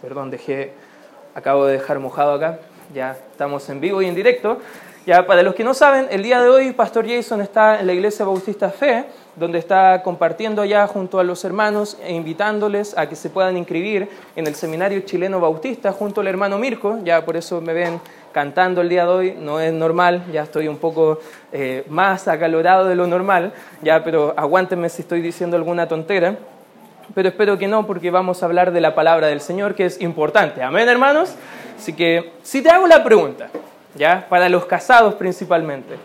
Perdón, dejé, acabo de dejar mojado acá. Ya estamos en vivo y en directo. Ya para los que no saben, el día de hoy Pastor Jason está en la Iglesia Bautista Fe, donde está compartiendo ya junto a los hermanos e invitándoles a que se puedan inscribir en el Seminario Chileno Bautista junto al hermano Mirko. Ya por eso me ven cantando el día de hoy, no es normal, ya estoy un poco eh, más acalorado de lo normal, ya, pero aguántenme si estoy diciendo alguna tontera pero espero que no, porque vamos a hablar de la palabra del Señor, que es importante. Amén, hermanos. Así que, si te hago la pregunta, ¿ya? Para los casados principalmente.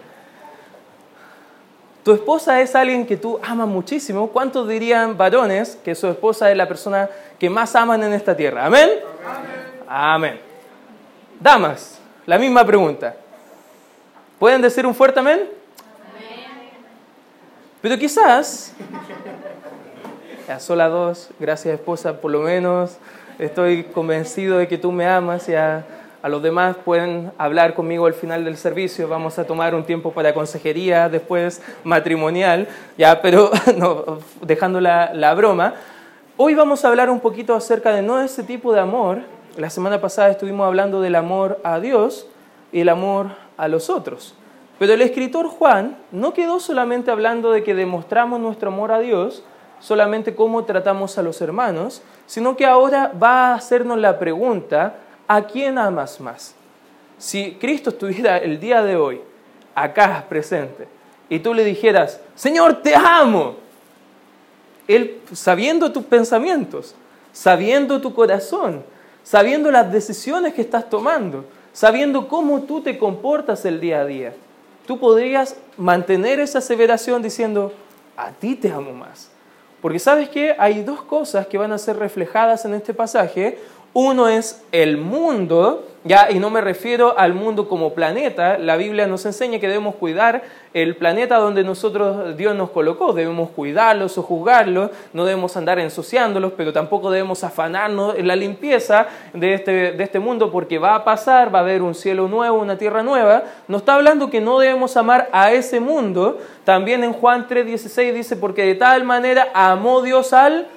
Tu esposa es alguien que tú amas muchísimo. ¿Cuántos dirían varones que su esposa es la persona que más aman en esta tierra? ¿Amén? Amén. Amén. Damas, la misma pregunta. ¿Pueden decir un fuerte amén? Amén. Pero quizás a sola dos, gracias esposa, por lo menos. Estoy convencido de que tú me amas y a, los demás pueden hablar conmigo al final del servicio, vamos a tomar un tiempo para consejería, después matrimonial, ya, pero no, dejando la, la broma, hoy vamos a hablar un poquito acerca de no ese tipo de amor, la semana pasada estuvimos hablando del amor a Dios y el amor a los otros. Pero el escritor Juan no quedó solamente hablando de que demostramos nuestro amor a Dios, solamente cómo tratamos a los hermanos, sino que ahora va a hacernos la pregunta, ¿a quién amas más? Si Cristo estuviera el día de hoy acá presente y tú le dijeras, Señor, te amo, Él sabiendo tus pensamientos, sabiendo tu corazón, sabiendo las decisiones que estás tomando, sabiendo cómo tú te comportas el día a día, tú podrías mantener esa aseveración diciendo, a ti te amo más. Porque sabes que hay dos cosas que van a ser reflejadas en este pasaje. Uno es el mundo, ya, y no me refiero al mundo como planeta. La Biblia nos enseña que debemos cuidar el planeta donde nosotros Dios nos colocó. Debemos cuidarlos o juzgarlos, no debemos andar ensuciándolos, pero tampoco debemos afanarnos en la limpieza de este, de este mundo porque va a pasar, va a haber un cielo nuevo, una tierra nueva. Nos está hablando que no debemos amar a ese mundo. También en Juan 3:16 dice, porque de tal manera amó Dios al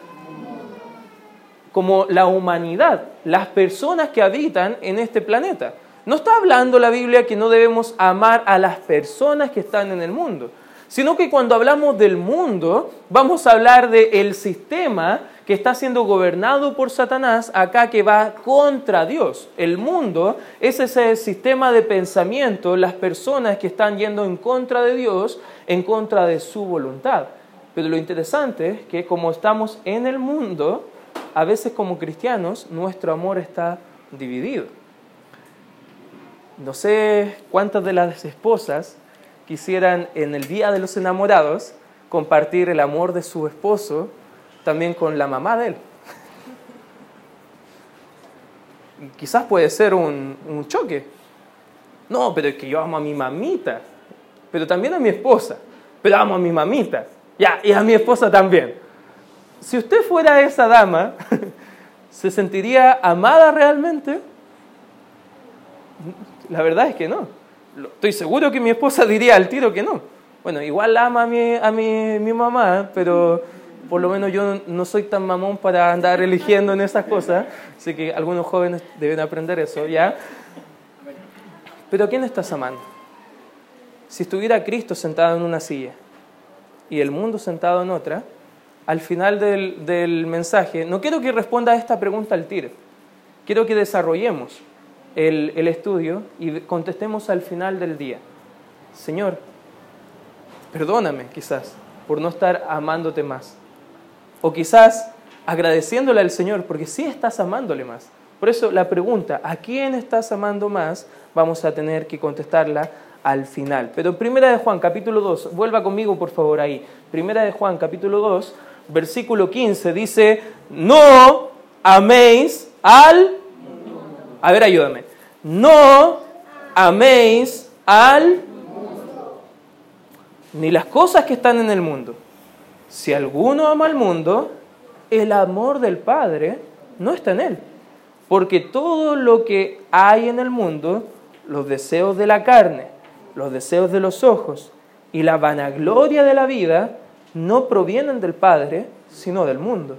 como la humanidad, las personas que habitan en este planeta. No está hablando la Biblia que no debemos amar a las personas que están en el mundo, sino que cuando hablamos del mundo, vamos a hablar del sistema que está siendo gobernado por Satanás acá que va contra Dios. El mundo es ese sistema de pensamiento, las personas que están yendo en contra de Dios, en contra de su voluntad. Pero lo interesante es que como estamos en el mundo, a veces como cristianos nuestro amor está dividido. No sé cuántas de las esposas quisieran en el Día de los Enamorados compartir el amor de su esposo también con la mamá de él. Quizás puede ser un, choque. No, pero es que yo amo a mi mamita, pero también a mi esposa, pero amo a mi mamita, ya, y a mi esposa también si usted fuera esa dama, ¿se sentiría amada realmente? La verdad es que no. Estoy seguro que mi esposa diría al tiro que no. Bueno, igual ama a mi, a mi, mi mamá, pero por lo menos yo no soy tan mamón para andar eligiendo en esas cosas. Así que algunos jóvenes deben aprender eso, ¿ya? Pero ¿a quién estás amando? Si estuviera Cristo sentado en una silla y el mundo sentado en otra, al final del, mensaje, no quiero que responda a esta pregunta al tiro. Quiero que desarrollemos el, el estudio y contestemos al final del día. Señor, perdóname quizás por no estar amándote más. O quizás agradeciéndole al Señor porque sí estás amándole más. Por eso la pregunta, ¿a quién estás amando más? Vamos a tener que contestarla al final. Pero Primera de Juan, capítulo 2, vuelva conmigo por favor ahí. Primera de Juan, capítulo 2, versículo 15 dice, no améis al... A ver, ayúdame. No améis al... Ni las cosas que están en el mundo. Si alguno ama al mundo, el amor del Padre no está en él. Porque todo lo que hay en el mundo, los deseos de la carne, los deseos de los ojos y la vanagloria de la vida, no provienen del Padre, sino del mundo.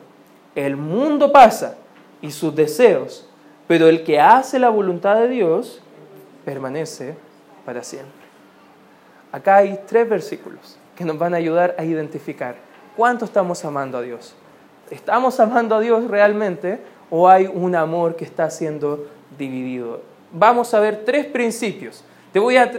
El mundo pasa y sus deseos, pero el que hace la voluntad de Dios permanece para siempre. Acá hay tres versículos que nos van a ayudar a identificar cuánto estamos amando a Dios. ¿Estamos amando a Dios realmente o hay un amor que está siendo dividido? Vamos a ver tres principios. Te voy a,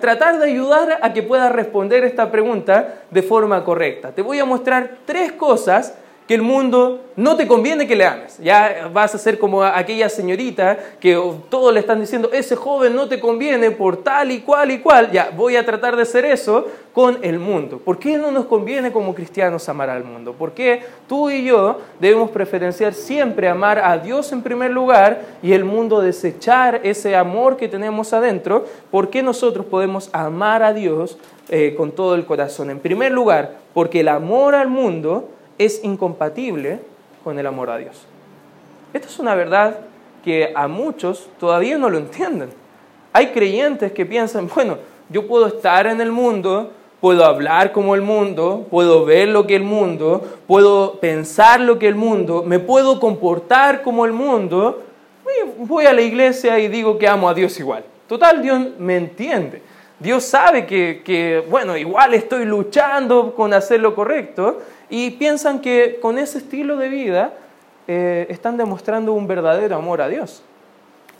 tratar de ayudar a que puedas responder esta pregunta de forma correcta. Te voy a mostrar tres cosas el mundo no te conviene que le ames. Ya vas a ser como aquella señorita que todos le están diciendo, ese joven no te conviene por tal y cual y cual. Ya, voy a tratar de hacer eso con el mundo. ¿Por qué no nos conviene como cristianos amar al mundo? ¿Por qué tú y yo debemos preferenciar siempre amar a Dios en primer lugar y el mundo desechar ese amor que tenemos adentro? ¿Por qué nosotros podemos amar a Dios eh, con todo el corazón? En primer lugar, porque el amor al mundo es incompatible con el amor a Dios. Esta es una verdad que a muchos todavía no lo entienden. Hay creyentes que piensan, bueno, yo puedo estar en el mundo, puedo hablar como el mundo, puedo ver lo que el mundo, puedo pensar lo que el mundo, me puedo comportar como el mundo, voy a la iglesia y digo que amo a Dios igual. Total, Dios me entiende. Dios sabe que, bueno, igual estoy luchando con hacer lo correcto y piensan que con ese estilo de vida eh, están demostrando un verdadero amor a Dios.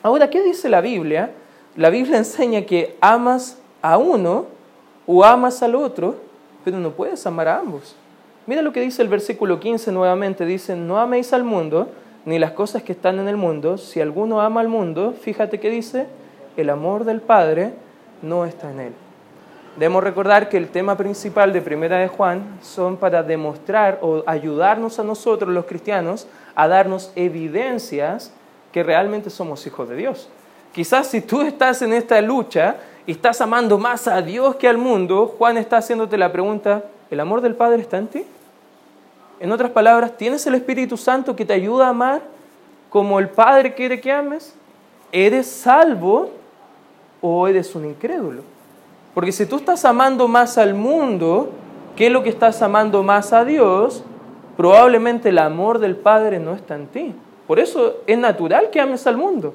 Ahora, ¿qué dice la Biblia? La Biblia enseña que amas a uno o amas al otro, pero no puedes amar a ambos. Mira lo que dice el versículo 15 nuevamente, dice, no améis al mundo ni las cosas que están en el mundo. Si alguno ama al mundo, fíjate que dice, el amor del Padre no está en él. Debemos recordar que el tema principal de Primera de Juan son para demostrar o ayudarnos a nosotros los cristianos a darnos evidencias que realmente somos hijos de Dios. Quizás si tú estás en esta lucha y estás amando más a Dios que al mundo, Juan está haciéndote la pregunta, ¿el amor del Padre está en ti? En otras palabras, ¿tienes el Espíritu Santo que te ayuda a amar como el Padre quiere que ames? ¿Eres salvo o eres un incrédulo? Porque si tú estás amando más al mundo que lo que estás amando más a Dios, probablemente el amor del Padre no está en ti. Por eso es natural que ames al mundo.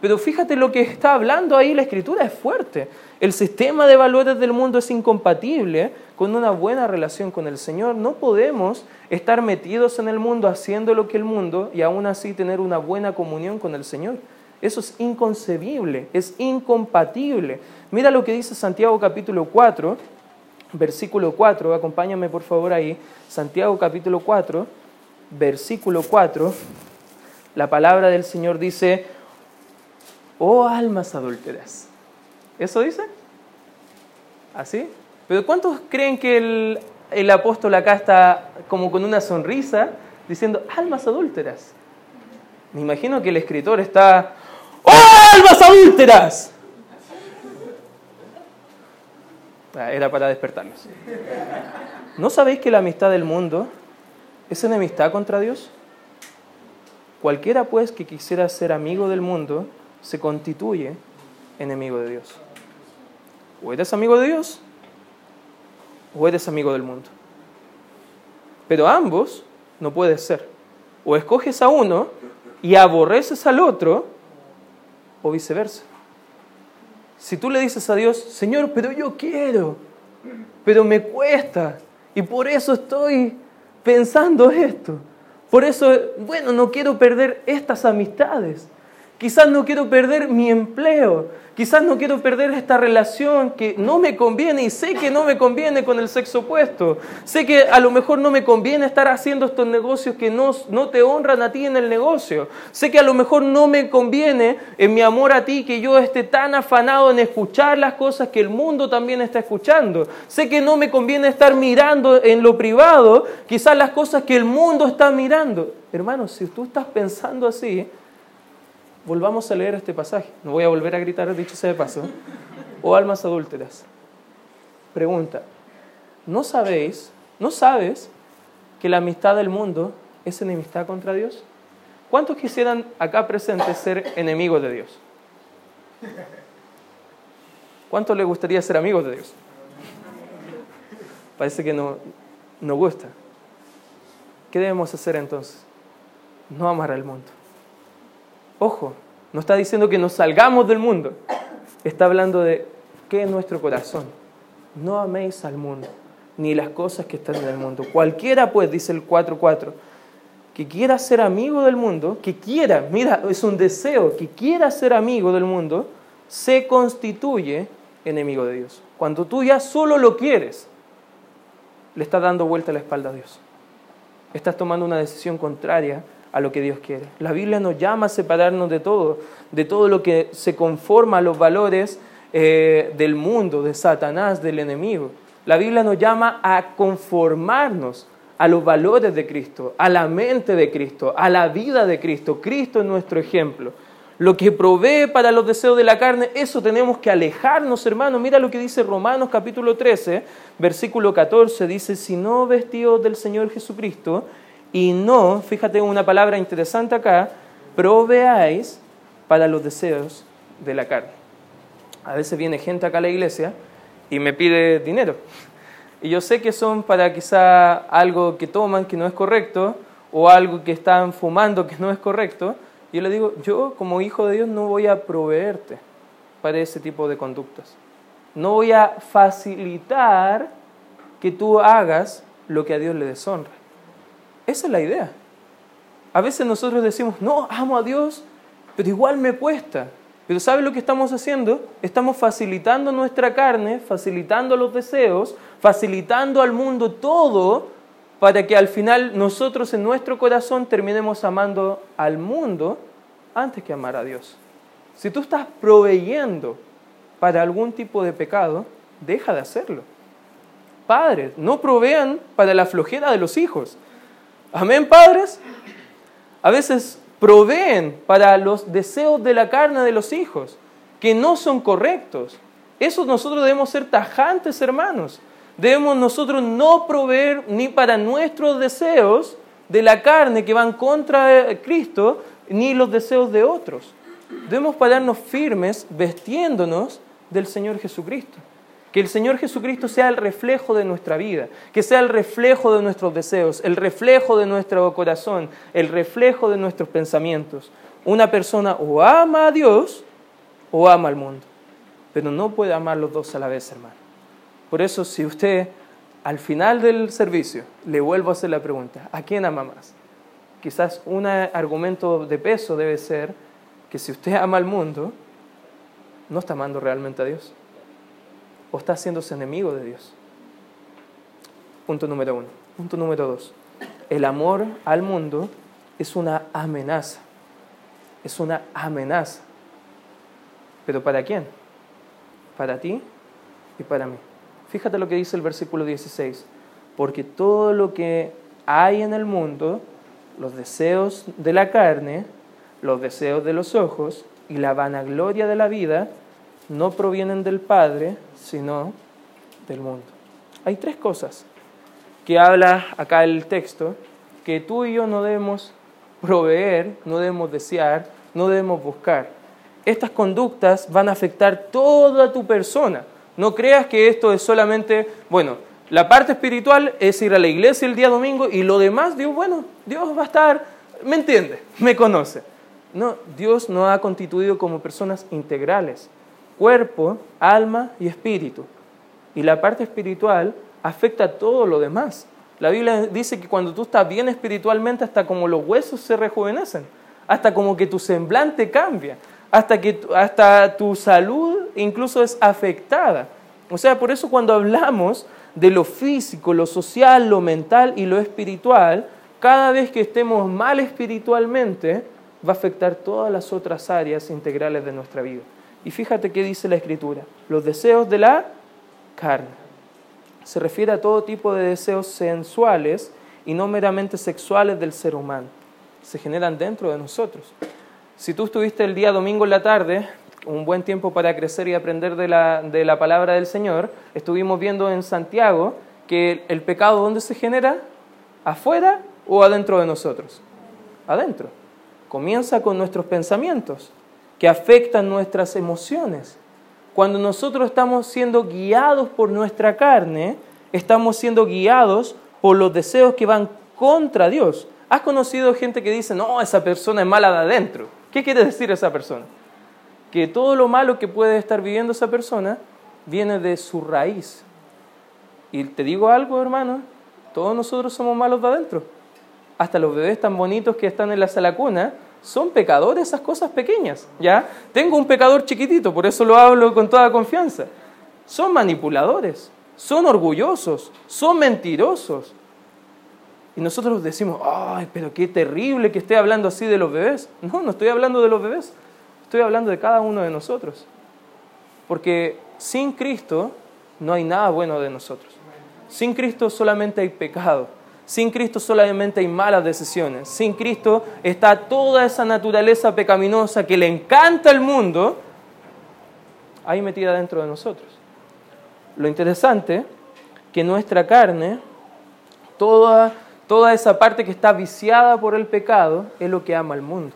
Pero fíjate lo que está hablando ahí la escritura es fuerte. El sistema de valores del mundo es incompatible con una buena relación con el Señor. No podemos estar metidos en el mundo haciendo lo que el mundo y aún así tener una buena comunión con el Señor. Eso es inconcebible, es incompatible. Mira lo que dice Santiago capítulo 4, versículo 4, acompáñame por favor ahí. Santiago capítulo 4, versículo 4, la palabra del Señor dice, oh almas adúlteras. ¿Eso dice? ¿Así? Pero ¿cuántos creen que el, el apóstol acá está como con una sonrisa diciendo, almas adúlteras? Me imagino que el escritor está, ¡Oh, almas adúlteras! Ah, era para despertarnos. ¿No sabéis que la amistad del mundo es enemistad contra Dios? Cualquiera pues que quisiera ser amigo del mundo se constituye enemigo de Dios. O eres amigo de Dios o eres amigo del mundo. Pero ambos no puedes ser. O escoges a uno y aborreces al otro o viceversa. Si tú le dices a Dios, Señor, pero yo quiero, pero me cuesta, y por eso estoy pensando esto. Por eso, bueno, no quiero perder estas amistades. Quizás no quiero perder mi empleo. Quizás no quiero perder esta relación que no me conviene y sé que no me conviene con el sexo opuesto. Sé que a lo mejor no me conviene estar haciendo estos negocios que no, no te honran a ti en el negocio. Sé que a lo mejor no me conviene en mi amor a ti que yo esté tan afanado en escuchar las cosas que el mundo también está escuchando. Sé que no me conviene estar mirando en lo privado quizás las cosas que el mundo está mirando. Hermanos, si tú estás pensando así, volvamos a leer este pasaje. No voy a volver a gritar, dicho sea de paso. O almas adúlteras. Pregunta, ¿no sabéis, no sabes que la amistad del mundo es enemistad contra Dios? ¿Cuántos quisieran acá presentes ser enemigos de Dios? ¿Cuántos les gustaría ser amigos de Dios? Parece que no nos gusta. ¿Qué debemos hacer entonces? No amar al mundo Ojo, no está diciendo que nos salgamos del mundo. Está hablando de qué es nuestro corazón. No améis al mundo, ni las cosas que están en el mundo. Cualquiera, pues, dice el 4.4, que quiera ser amigo del mundo, que quiera, mira, es un deseo, que quiera ser amigo del mundo, se constituye enemigo de Dios. Cuando tú ya solo lo quieres, le estás dando vuelta la espalda a Dios. Estás tomando una decisión contraria a lo que Dios quiere. La Biblia nos llama a separarnos de todo, de todo lo que se conforma a los valores eh, del mundo, de Satanás, del enemigo. La Biblia nos llama a conformarnos a los valores de Cristo, a la mente de Cristo, a la vida de Cristo. Cristo es nuestro ejemplo. Lo que provee para los deseos de la carne, eso tenemos que alejarnos, hermanos. Mira lo que dice Romanos capítulo 13, versículo 14. Dice, si no vestidos del Señor Jesucristo, y no, fíjate una palabra interesante acá, proveáis para los deseos de la carne. A veces viene gente acá a la iglesia y me pide dinero. Y yo sé que son para quizá algo que toman que no es correcto o algo que están fumando que no es correcto. Y yo le digo, yo como hijo de Dios no voy a proveerte para ese tipo de conductas. No voy a facilitar que tú hagas lo que a Dios le deshonra. Esa es la idea. A veces nosotros decimos, no, amo a Dios, pero igual me cuesta. Pero ¿sabe lo que estamos haciendo? Estamos facilitando nuestra carne, facilitando los deseos, facilitando al mundo todo para que al final nosotros en nuestro corazón terminemos amando al mundo antes que amar a Dios. Si tú estás proveyendo para algún tipo de pecado, deja de hacerlo. Padres, no provean para la flojera de los hijos. Amén, padres. A veces proveen para los deseos de la carne de los hijos, que no son correctos. Eso nosotros debemos ser tajantes, hermanos. Debemos nosotros no proveer ni para nuestros deseos de la carne que van contra Cristo, ni los deseos de otros. Debemos pararnos firmes vestiéndonos del Señor Jesucristo. Que el Señor Jesucristo sea el reflejo de nuestra vida, que sea el reflejo de nuestros deseos, el reflejo de nuestro corazón, el reflejo de nuestros pensamientos. Una persona o ama a Dios o ama al mundo, pero no puede amar los dos a la vez, hermano. Por eso, si usted al final del servicio le vuelvo a hacer la pregunta, ¿a quién ama más? Quizás un argumento de peso debe ser que si usted ama al mundo, no está amando realmente a Dios o está haciéndose enemigo de Dios. Punto número uno. Punto número dos. El amor al mundo es una amenaza. Es una amenaza. ¿Pero para quién? Para ti y para mí. Fíjate lo que dice el versículo 16. Porque todo lo que hay en el mundo, los deseos de la carne, los deseos de los ojos y la vanagloria de la vida, no provienen del Padre, sino del mundo. Hay tres cosas que habla acá el texto que tú y yo no debemos proveer, no debemos desear, no debemos buscar. Estas conductas van a afectar toda tu persona. No creas que esto es solamente, bueno, la parte espiritual es ir a la iglesia el día domingo y lo demás, Dios, bueno, Dios va a estar, me entiende, me conoce. No, Dios nos ha constituido como personas integrales cuerpo, alma y espíritu. Y la parte espiritual afecta a todo lo demás. La Biblia dice que cuando tú estás bien espiritualmente, hasta como los huesos se rejuvenecen, hasta como que tu semblante cambia, hasta que hasta tu salud incluso es afectada. O sea, por eso cuando hablamos de lo físico, lo social, lo mental y lo espiritual, cada vez que estemos mal espiritualmente, va a afectar todas las otras áreas integrales de nuestra vida. Y fíjate qué dice la Escritura. Los deseos de la carne. Se refiere a todo tipo de deseos sensuales y no meramente sexuales del ser humano. Se generan dentro de nosotros. Si tú estuviste el día domingo en la tarde, un buen tiempo para crecer y aprender de la, de la palabra del Señor, estuvimos viendo en Santiago que el pecado, ¿dónde se genera? ¿Afuera o adentro de nosotros? Adentro. Comienza con nuestros pensamientos que afectan nuestras emociones. Cuando nosotros estamos siendo guiados por nuestra carne, estamos siendo guiados por los deseos que van contra Dios. ¿Has conocido gente que dice, no, esa persona es mala de adentro? ¿Qué quiere decir esa persona? Que todo lo malo que puede estar viviendo esa persona viene de su raíz. Y te digo algo, hermano, todos nosotros somos malos de adentro. Hasta los bebés tan bonitos que están en la sala cuna son pecadores esas cosas pequeñas, ¿ya? Tengo un pecador chiquitito, por eso lo hablo con toda confianza. Son manipuladores, son orgullosos, son mentirosos. Y nosotros decimos, ay, pero qué terrible que esté hablando así de los bebés. No, no estoy hablando de los bebés, estoy hablando de cada uno de nosotros. Porque sin Cristo no hay nada bueno de nosotros. Sin Cristo solamente hay pecado. Sin Cristo solamente hay malas decisiones. Sin Cristo está toda esa naturaleza pecaminosa que le encanta al mundo ahí metida dentro de nosotros. Lo interesante que nuestra carne, toda, toda esa parte que está viciada por el pecado, es lo que ama al mundo.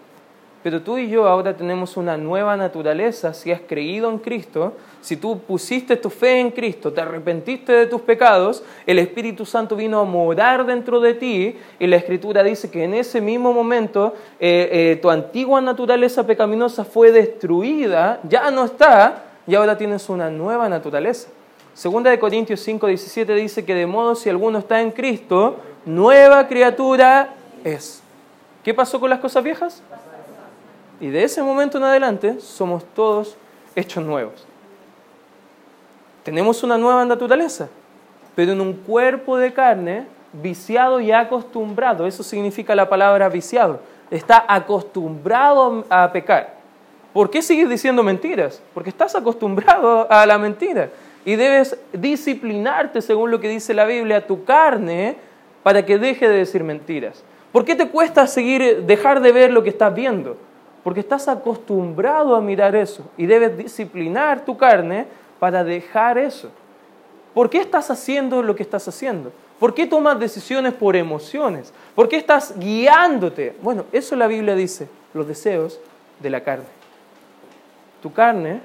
Pero tú y yo ahora tenemos una nueva naturaleza si has creído en Cristo, si tú pusiste tu fe en Cristo, te arrepentiste de tus pecados, el Espíritu Santo vino a morar dentro de ti y la Escritura dice que en ese mismo momento eh, eh, tu antigua naturaleza pecaminosa fue destruida, ya no está y ahora tienes una nueva naturaleza. Segunda de Corintios 5, 17 dice que de modo si alguno está en Cristo, nueva criatura es. ¿Qué pasó con las cosas viejas? Y de ese momento en adelante somos todos hechos nuevos. Tenemos una nueva naturaleza, pero en un cuerpo de carne viciado y acostumbrado. Eso significa la palabra viciado. Está acostumbrado a pecar. ¿Por qué sigues diciendo mentiras? Porque estás acostumbrado a la mentira. Y debes disciplinarte, según lo que dice la Biblia, tu carne para que deje de decir mentiras. ¿Por qué te cuesta seguir, dejar de ver lo que estás viendo? Porque estás acostumbrado a mirar eso y debes disciplinar tu carne para dejar eso. ¿Por qué estás haciendo lo que estás haciendo? ¿Por qué tomas decisiones por emociones? ¿Por qué estás guiándote? Bueno, eso la Biblia dice, los deseos de la carne. Tu carne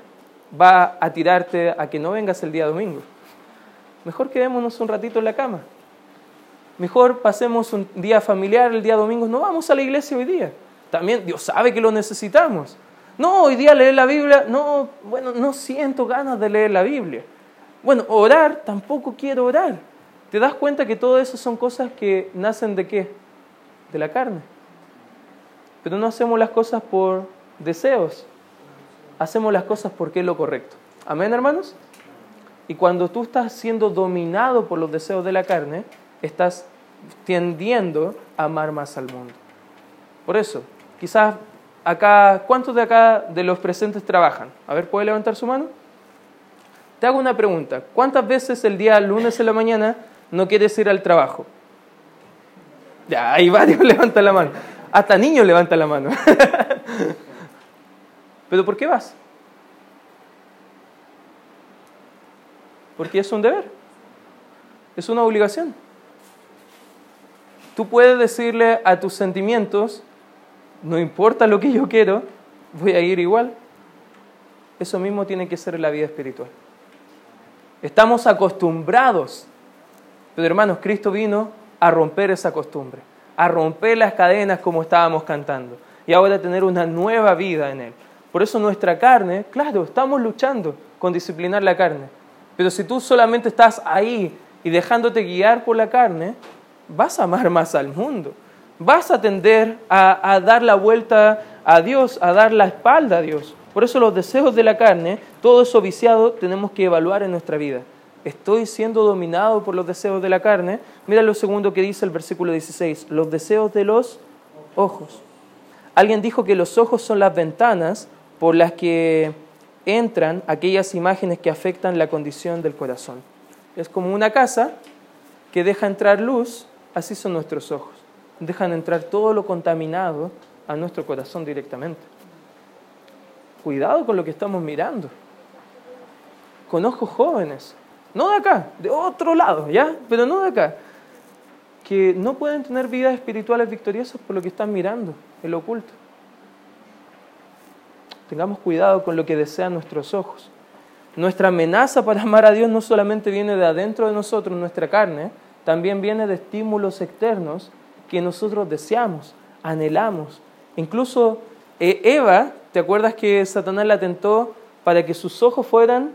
va a tirarte a que no vengas el día domingo. Mejor quedémonos un ratito en la cama. Mejor pasemos un día familiar el día domingo. No vamos a la iglesia hoy día. También Dios sabe que lo necesitamos. No, hoy día leer la Biblia, no, bueno, no siento ganas de leer la Biblia. Bueno, orar, tampoco quiero orar. ¿Te das cuenta que todo eso son cosas que nacen de qué? De la carne. Pero no hacemos las cosas por deseos, hacemos las cosas porque es lo correcto. Amén, hermanos. Y cuando tú estás siendo dominado por los deseos de la carne, estás tendiendo a amar más al mundo. Por eso, quizás acá, ¿cuántos de acá de los presentes trabajan? A ver, ¿puede levantar su mano? Te hago una pregunta. ¿Cuántas veces el día lunes en la mañana no quieres ir al trabajo? Ya, hay varios levantan la mano. Hasta niños levantan la mano. ¿Pero por qué vas? Porque es un deber, es una obligación. Tú puedes decirle a tus sentimientos, no importa lo que yo quiero, voy a ir igual. Eso mismo tiene que ser la vida espiritual. Estamos acostumbrados, pero hermanos, Cristo vino a romper esa costumbre, a romper las cadenas como estábamos cantando y ahora tener una nueva vida en Él. Por eso nuestra carne, claro, estamos luchando con disciplinar la carne. Pero si tú solamente estás ahí y dejándote guiar por la carne, vas a amar más al mundo. Vas a tender a, dar la vuelta a Dios, a dar la espalda a Dios. Por eso los deseos de la carne, todo eso viciado, tenemos que evaluar en nuestra vida. ¿Estoy siendo dominado por los deseos de la carne? Mira lo segundo que dice el versículo 16, los deseos de los ojos. Alguien dijo que los ojos son las ventanas por las que entran aquellas imágenes que afectan la condición del corazón. Es como una casa que deja entrar luz, así son nuestros ojos. Dejan entrar todo lo contaminado a nuestro corazón directamente. Cuidado con lo que estamos mirando. Con ojos jóvenes. No de acá, de otro lado, ¿ya? Pero no de acá. Que no pueden tener vidas espirituales victoriosas por lo que están mirando, el oculto. Tengamos cuidado con lo que desean nuestros ojos. Nuestra amenaza para amar a Dios no solamente viene de adentro de nosotros, nuestra carne, también viene de estímulos externos que nosotros deseamos, anhelamos. Incluso E, Eva, ¿te acuerdas que Satanás la tentó para que sus ojos fueran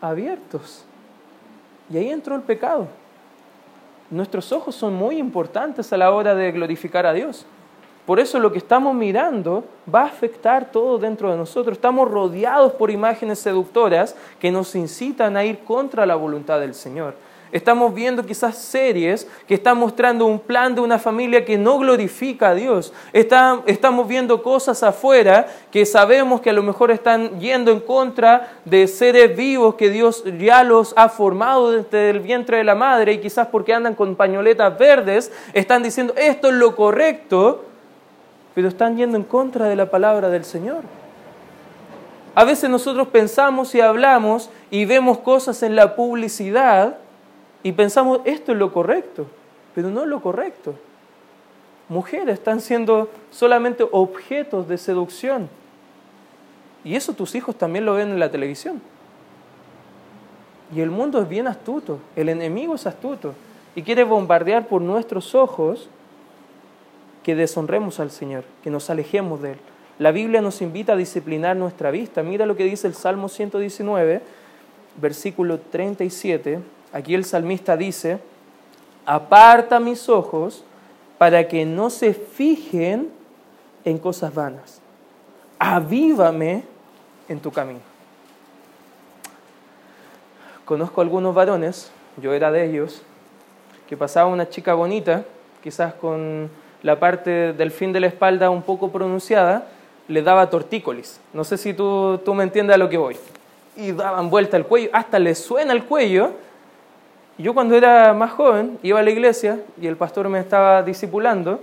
abiertos? Y ahí entró el pecado. Nuestros ojos son muy importantes a la hora de glorificar a Dios. Por eso lo que estamos mirando va a afectar todo dentro de nosotros. Estamos rodeados por imágenes seductoras que nos incitan a ir contra la voluntad del Señor. Estamos viendo quizás series que están mostrando un plan de una familia que no glorifica a Dios. estamos viendo cosas afuera que sabemos que a lo mejor están yendo en contra de seres vivos que Dios ya los ha formado desde el vientre de la madre y quizás porque andan con pañoletas verdes están diciendo esto es lo correcto, pero están yendo en contra de la palabra del Señor. A veces nosotros pensamos y hablamos y vemos cosas en la publicidad y pensamos, esto es lo correcto, pero no es lo correcto. Mujeres están siendo solamente objetos de seducción. Y eso tus hijos también lo ven en la televisión. Y el mundo es bien astuto, el enemigo es astuto y quiere bombardear por nuestros ojos que deshonremos al Señor, que nos alejemos de Él. La Biblia nos invita a disciplinar nuestra vista. Mira lo que dice el Salmo 119, versículo 37 Aquí el salmista dice, aparta mis ojos para que no se fijen en cosas vanas. Avívame en tu camino. Conozco algunos varones, yo era de ellos, que pasaba una chica bonita, quizás con la parte del fin de la espalda un poco pronunciada, le daba tortícolis. No sé si tú, tú me entiendes a lo que voy. Y daban vuelta el cuello, hasta le suena el cuello yo cuando era más joven iba a la iglesia y el pastor me estaba discipulando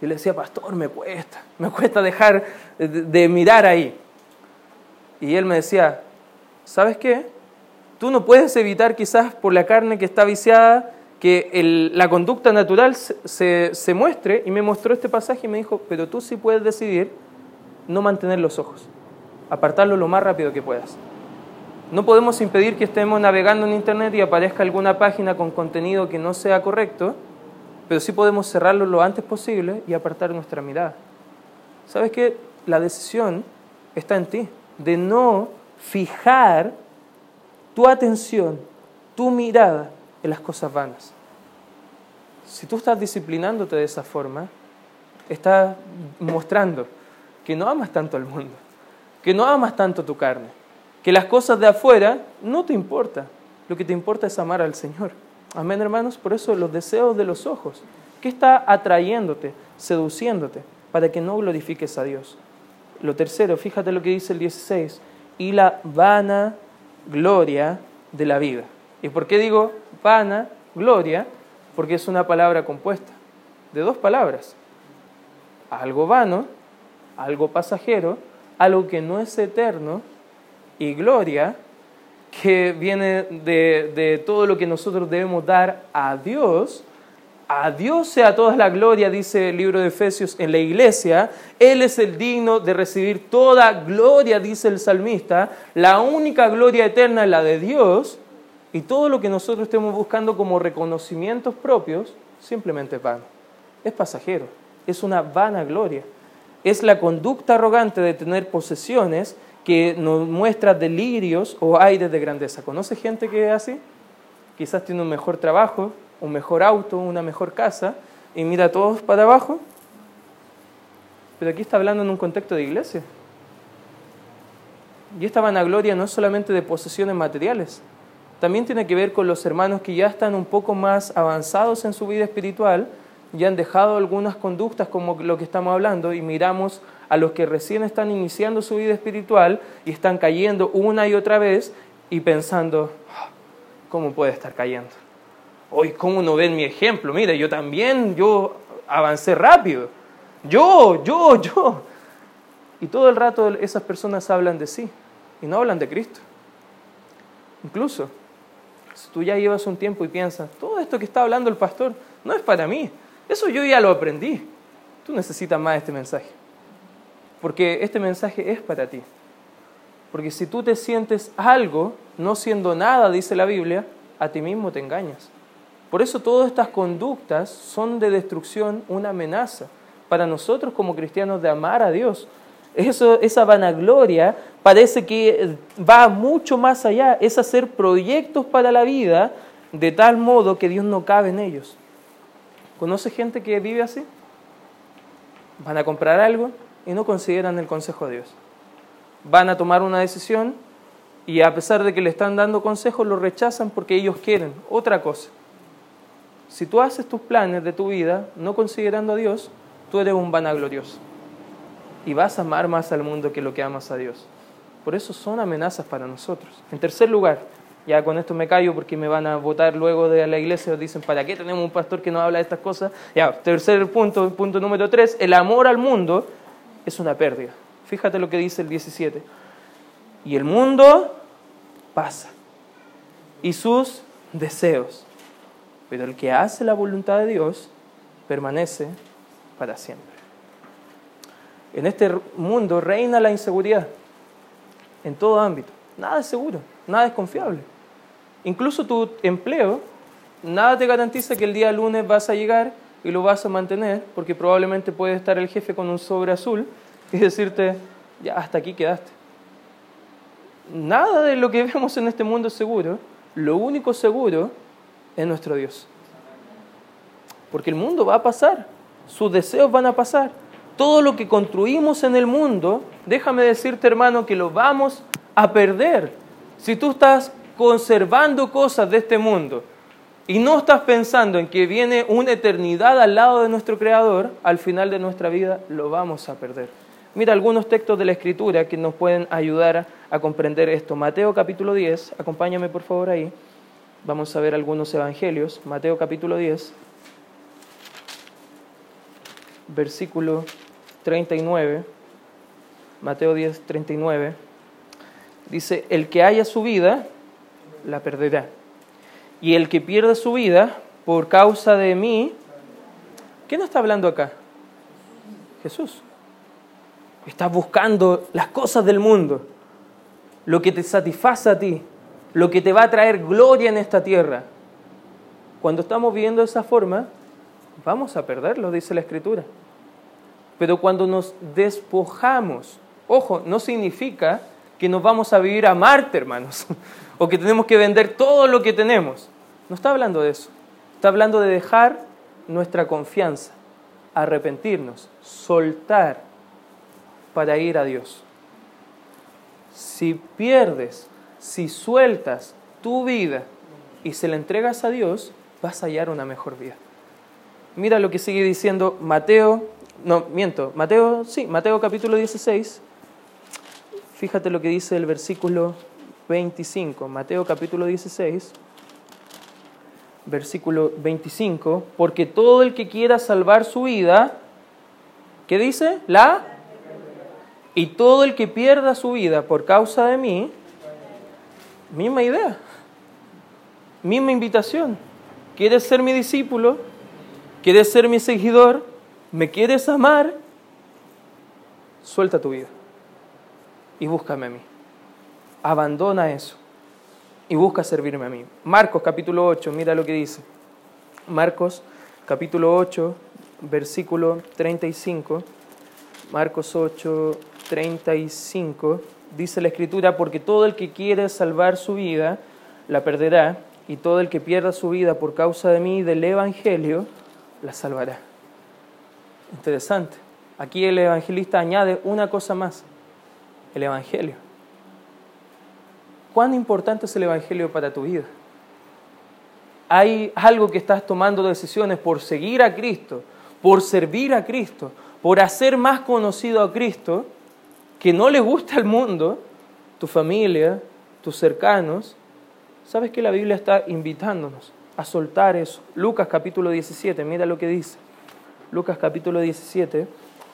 y le decía, pastor, me cuesta, me cuesta dejar de, mirar ahí. Y él me decía, ¿sabes qué? Tú no puedes evitar quizás por la carne que está viciada que la conducta natural se, se muestre y me mostró este pasaje y me dijo, pero tú sí puedes decidir no mantener los ojos, apartarlo lo más rápido que puedas. No podemos impedir que estemos navegando en Internet y aparezca alguna página con contenido que no sea correcto, pero sí podemos cerrarlo lo antes posible y apartar nuestra mirada. ¿Sabes qué? La decisión está en ti, de no fijar tu atención, tu mirada en las cosas vanas. Si tú estás disciplinándote de esa forma, estás mostrando que no amas tanto al mundo, que no amas tanto tu carne, que las cosas de afuera no te importan. Lo que te importa es amar al Señor. Amén, hermanos. Por eso los deseos de los ojos. ¿Qué está atrayéndote, seduciéndote, para que no glorifiques a Dios? Lo tercero, fíjate lo que dice el 16, y la vana gloria de la vida. ¿Y por qué digo vana gloria? Porque es una palabra compuesta de dos palabras. Algo vano, algo pasajero, algo que no es eterno y gloria que viene de, todo lo que nosotros debemos dar a Dios. A Dios sea toda la gloria, dice el libro de Efesios en la iglesia. Él es el digno de recibir toda gloria, dice el salmista. La única gloria eterna es la de Dios. Y todo lo que nosotros estemos buscando como reconocimientos propios, simplemente es vano. Es pasajero. Es una vana gloria. Es la conducta arrogante de tener posesiones que nos muestra delirios o aires de grandeza. ¿Conoce gente que es así? Quizás tiene un mejor trabajo, un mejor auto, una mejor casa, y mira a todos para abajo. Pero aquí está hablando en un contexto de iglesia. Y esta vanagloria no es solamente de posesiones materiales, también tiene que ver con los hermanos que ya están un poco más avanzados en su vida espiritual, ya han dejado algunas conductas como lo que estamos hablando y miramos a los que recién están iniciando su vida espiritual y están cayendo una y otra vez y pensando, ah, ¿cómo puede estar cayendo? Hoy, ¿cómo no ven mi ejemplo? Mire, yo también, yo avancé rápido. Yo, yo, yo. Y todo el rato esas personas hablan de sí y no hablan de Cristo. Incluso, si tú ya llevas un tiempo y piensas, todo esto que está hablando el pastor no es para mí. Eso yo ya lo aprendí. Tú necesitas más este mensaje. Porque este mensaje es para ti. Porque si tú te sientes algo, no siendo nada, dice la Biblia, a ti mismo te engañas. Por eso todas estas conductas son de destrucción una amenaza para nosotros como cristianos de amar a Dios. Eso, esa vanagloria parece que va mucho más allá, es hacer proyectos para la vida de tal modo que Dios no cabe en ellos. ¿Conoce gente que vive así? Van a comprar algo y no consideran el consejo de Dios. Van a tomar una decisión y a pesar de que le están dando consejos, lo rechazan porque ellos quieren otra cosa. Si tú haces tus planes de tu vida no considerando a Dios, tú eres un vanaglorioso. Y vas a amar más al mundo que lo que amas a Dios. Por eso son amenazas para nosotros. En tercer lugar, ya con esto me callo porque me van a votar luego de la iglesia, dicen, ¿para qué tenemos un pastor que no habla de estas cosas? Ya, tercer punto, punto número tres, el amor al mundo es una pérdida. Fíjate lo que dice el 17. Y el mundo pasa. Y sus deseos. Pero el que hace la voluntad de Dios permanece para siempre. En este mundo reina la inseguridad en todo ámbito. Nada es seguro, nada es confiable. Incluso tu empleo, nada te garantiza que el día lunes vas a llegar y lo vas a mantener, porque probablemente puede estar el jefe con un sobre azul y decirte, ya hasta aquí quedaste. Nada de lo que vemos en este mundo es seguro. Lo único seguro es nuestro Dios. Porque el mundo va a pasar, sus deseos van a pasar. Todo lo que construimos en el mundo, déjame decirte hermano que lo vamos a perder. Si tú estás conservando cosas de este mundo y no estás pensando en que viene una eternidad al lado de nuestro Creador, al final de nuestra vida lo vamos a perder. Mira algunos textos de la Escritura que nos pueden ayudar a comprender esto. Mateo capítulo 10, acompáñame por favor ahí. Vamos a ver algunos evangelios. Mateo capítulo 10, versículo 39. Mateo 10, 39. Dice, el que haya su vida, la perderá. Y el que pierda su vida por causa de mí, ¿quién está hablando acá? Jesús. Estás buscando las cosas del mundo, lo que te satisface a ti, lo que te va a traer gloria en esta tierra. Cuando estamos viviendo de esa forma, vamos a perderlo, dice la Escritura. Pero cuando nos despojamos, ojo, no significa que nos vamos a vivir a Marte, hermanos, o que tenemos que vender todo lo que tenemos. No está hablando de eso. Está hablando de dejar nuestra confianza, arrepentirnos, soltar para ir a Dios. Si pierdes, si sueltas tu vida y se la entregas a Dios, vas a hallar una mejor vida. Mira lo que sigue diciendo Mateo, no, miento, Mateo, sí, Mateo capítulo 16. Fíjate lo que dice el versículo 25, Mateo capítulo 16, versículo 25, porque todo el que quiera salvar su vida, ¿qué dice? La y todo el que pierda su vida por causa de mí, misma idea, misma invitación. ¿Quieres ser mi discípulo? ¿Quieres ser mi seguidor? ¿Me quieres amar? Suelta tu vida y búscame a mí. Abandona eso y busca servirme a mí. Marcos capítulo 8, mira lo que dice. Marcos capítulo 8, versículo 35. Marcos 8, 35, dice la Escritura, porque todo el que quiere salvar su vida, la perderá, y todo el que pierda su vida por causa de mí del Evangelio, la salvará. Interesante. Aquí el evangelista añade una cosa más, el Evangelio. ¿Cuán importante es el Evangelio para tu vida? Hay algo que estás tomando decisiones por seguir a Cristo, por servir a Cristo, por hacer más conocido a Cristo, que no le gusta al mundo, tu familia, tus cercanos, sabes que la Biblia está invitándonos a soltar eso. Lucas capítulo 17, mira lo que dice. Lucas capítulo 17,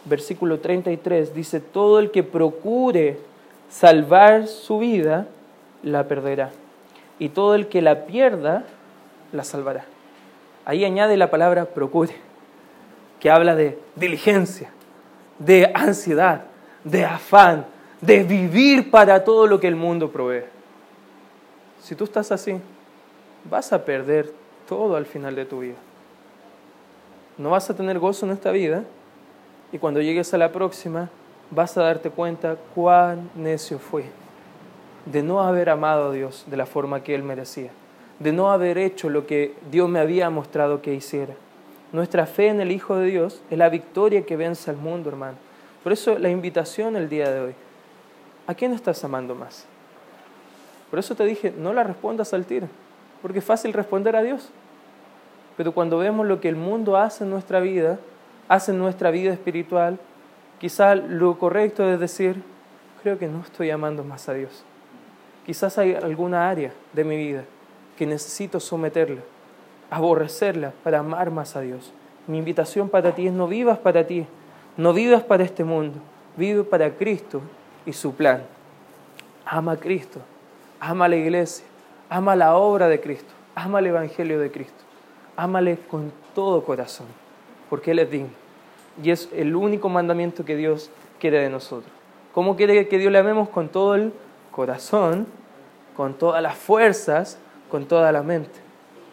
versículo 33, dice, todo el que procure salvar su vida, la perderá. Y todo el que la pierda, la salvará. Ahí añade la palabra procure, que habla de diligencia, de ansiedad, de afán, de vivir para todo lo que el mundo provee. Si tú estás así, vas a perder todo al final de tu vida. No vas a tener gozo en esta vida y cuando llegues a la próxima, vas a darte cuenta cuán necio fue de no haber amado a Dios de la forma que Él merecía, de no haber hecho lo que Dios me había mostrado que hiciera. Nuestra fe en el Hijo de Dios es la victoria que vence al mundo, hermano. Por eso la invitación el día de hoy, ¿a quién estás amando más? Por eso te dije, no la respondas al tiro, porque es fácil responder a Dios. Pero cuando vemos lo que el mundo hace en nuestra vida, hace en nuestra vida espiritual, quizás lo correcto es decir, creo que no estoy amando más a Dios. Quizás hay alguna área de mi vida que necesito someterla, aborrecerla para amar más a Dios. Mi invitación para ti es no vivas para ti, no vivas para este mundo, vive para Cristo y su plan. Ama a Cristo, ama la iglesia, ama la obra de Cristo, ama el Evangelio de Cristo, ámale con todo corazón, porque Él es digno. Y es el único mandamiento que Dios quiere de nosotros. ¿Cómo quiere que Dios le amemos? Con todo el corazón, con todas las fuerzas, con toda la mente,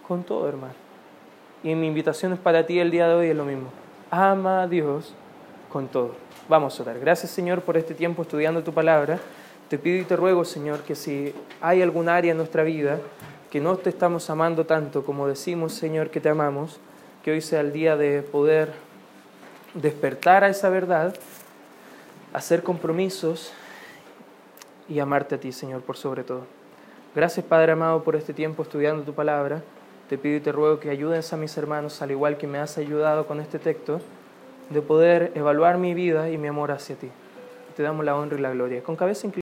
con todo, hermano. Y mi invitación es para ti el día de hoy es lo mismo. Ama a Dios con todo. Vamos a orar. Gracias, Señor, por este tiempo estudiando tu palabra. Te pido y te ruego, Señor, que si hay algún área en nuestra vida que no te estamos amando tanto como decimos, Señor, que te amamos, que hoy sea el día de poder despertar a esa verdad, hacer compromisos y amarte a ti, Señor, por sobre todo. Gracias, Padre amado, por este tiempo estudiando tu palabra. Te pido y te ruego que ayudes a mis hermanos, al igual que me has ayudado con este texto, de poder evaluar mi vida y mi amor hacia ti. Te damos la honra y la gloria. Con cabeza